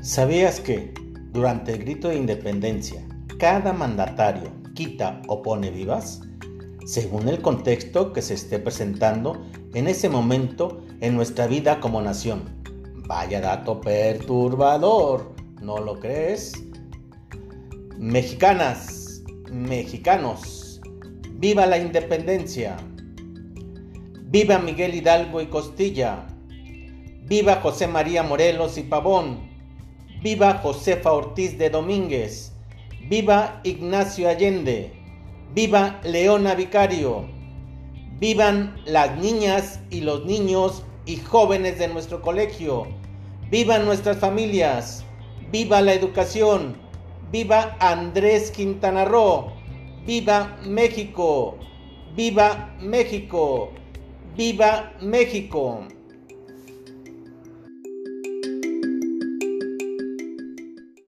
¿Sabías que durante el grito de independencia cada mandatario quita o pone vivas? Según el contexto que se esté presentando en ese momento en nuestra vida como nación. Vaya dato perturbador, ¿no lo crees? Mexicanas, mexicanos, viva la independencia. Viva Miguel Hidalgo y Costilla. Viva José María Morelos y Pavón. Viva Josefa Ortiz de Domínguez. Viva Ignacio Allende. Viva Leona Vicario. Vivan las niñas y los niños y jóvenes de nuestro colegio. Vivan nuestras familias. Viva la educación. Viva Andrés Quintana Roo. Viva México. Viva México. ¡Viva México!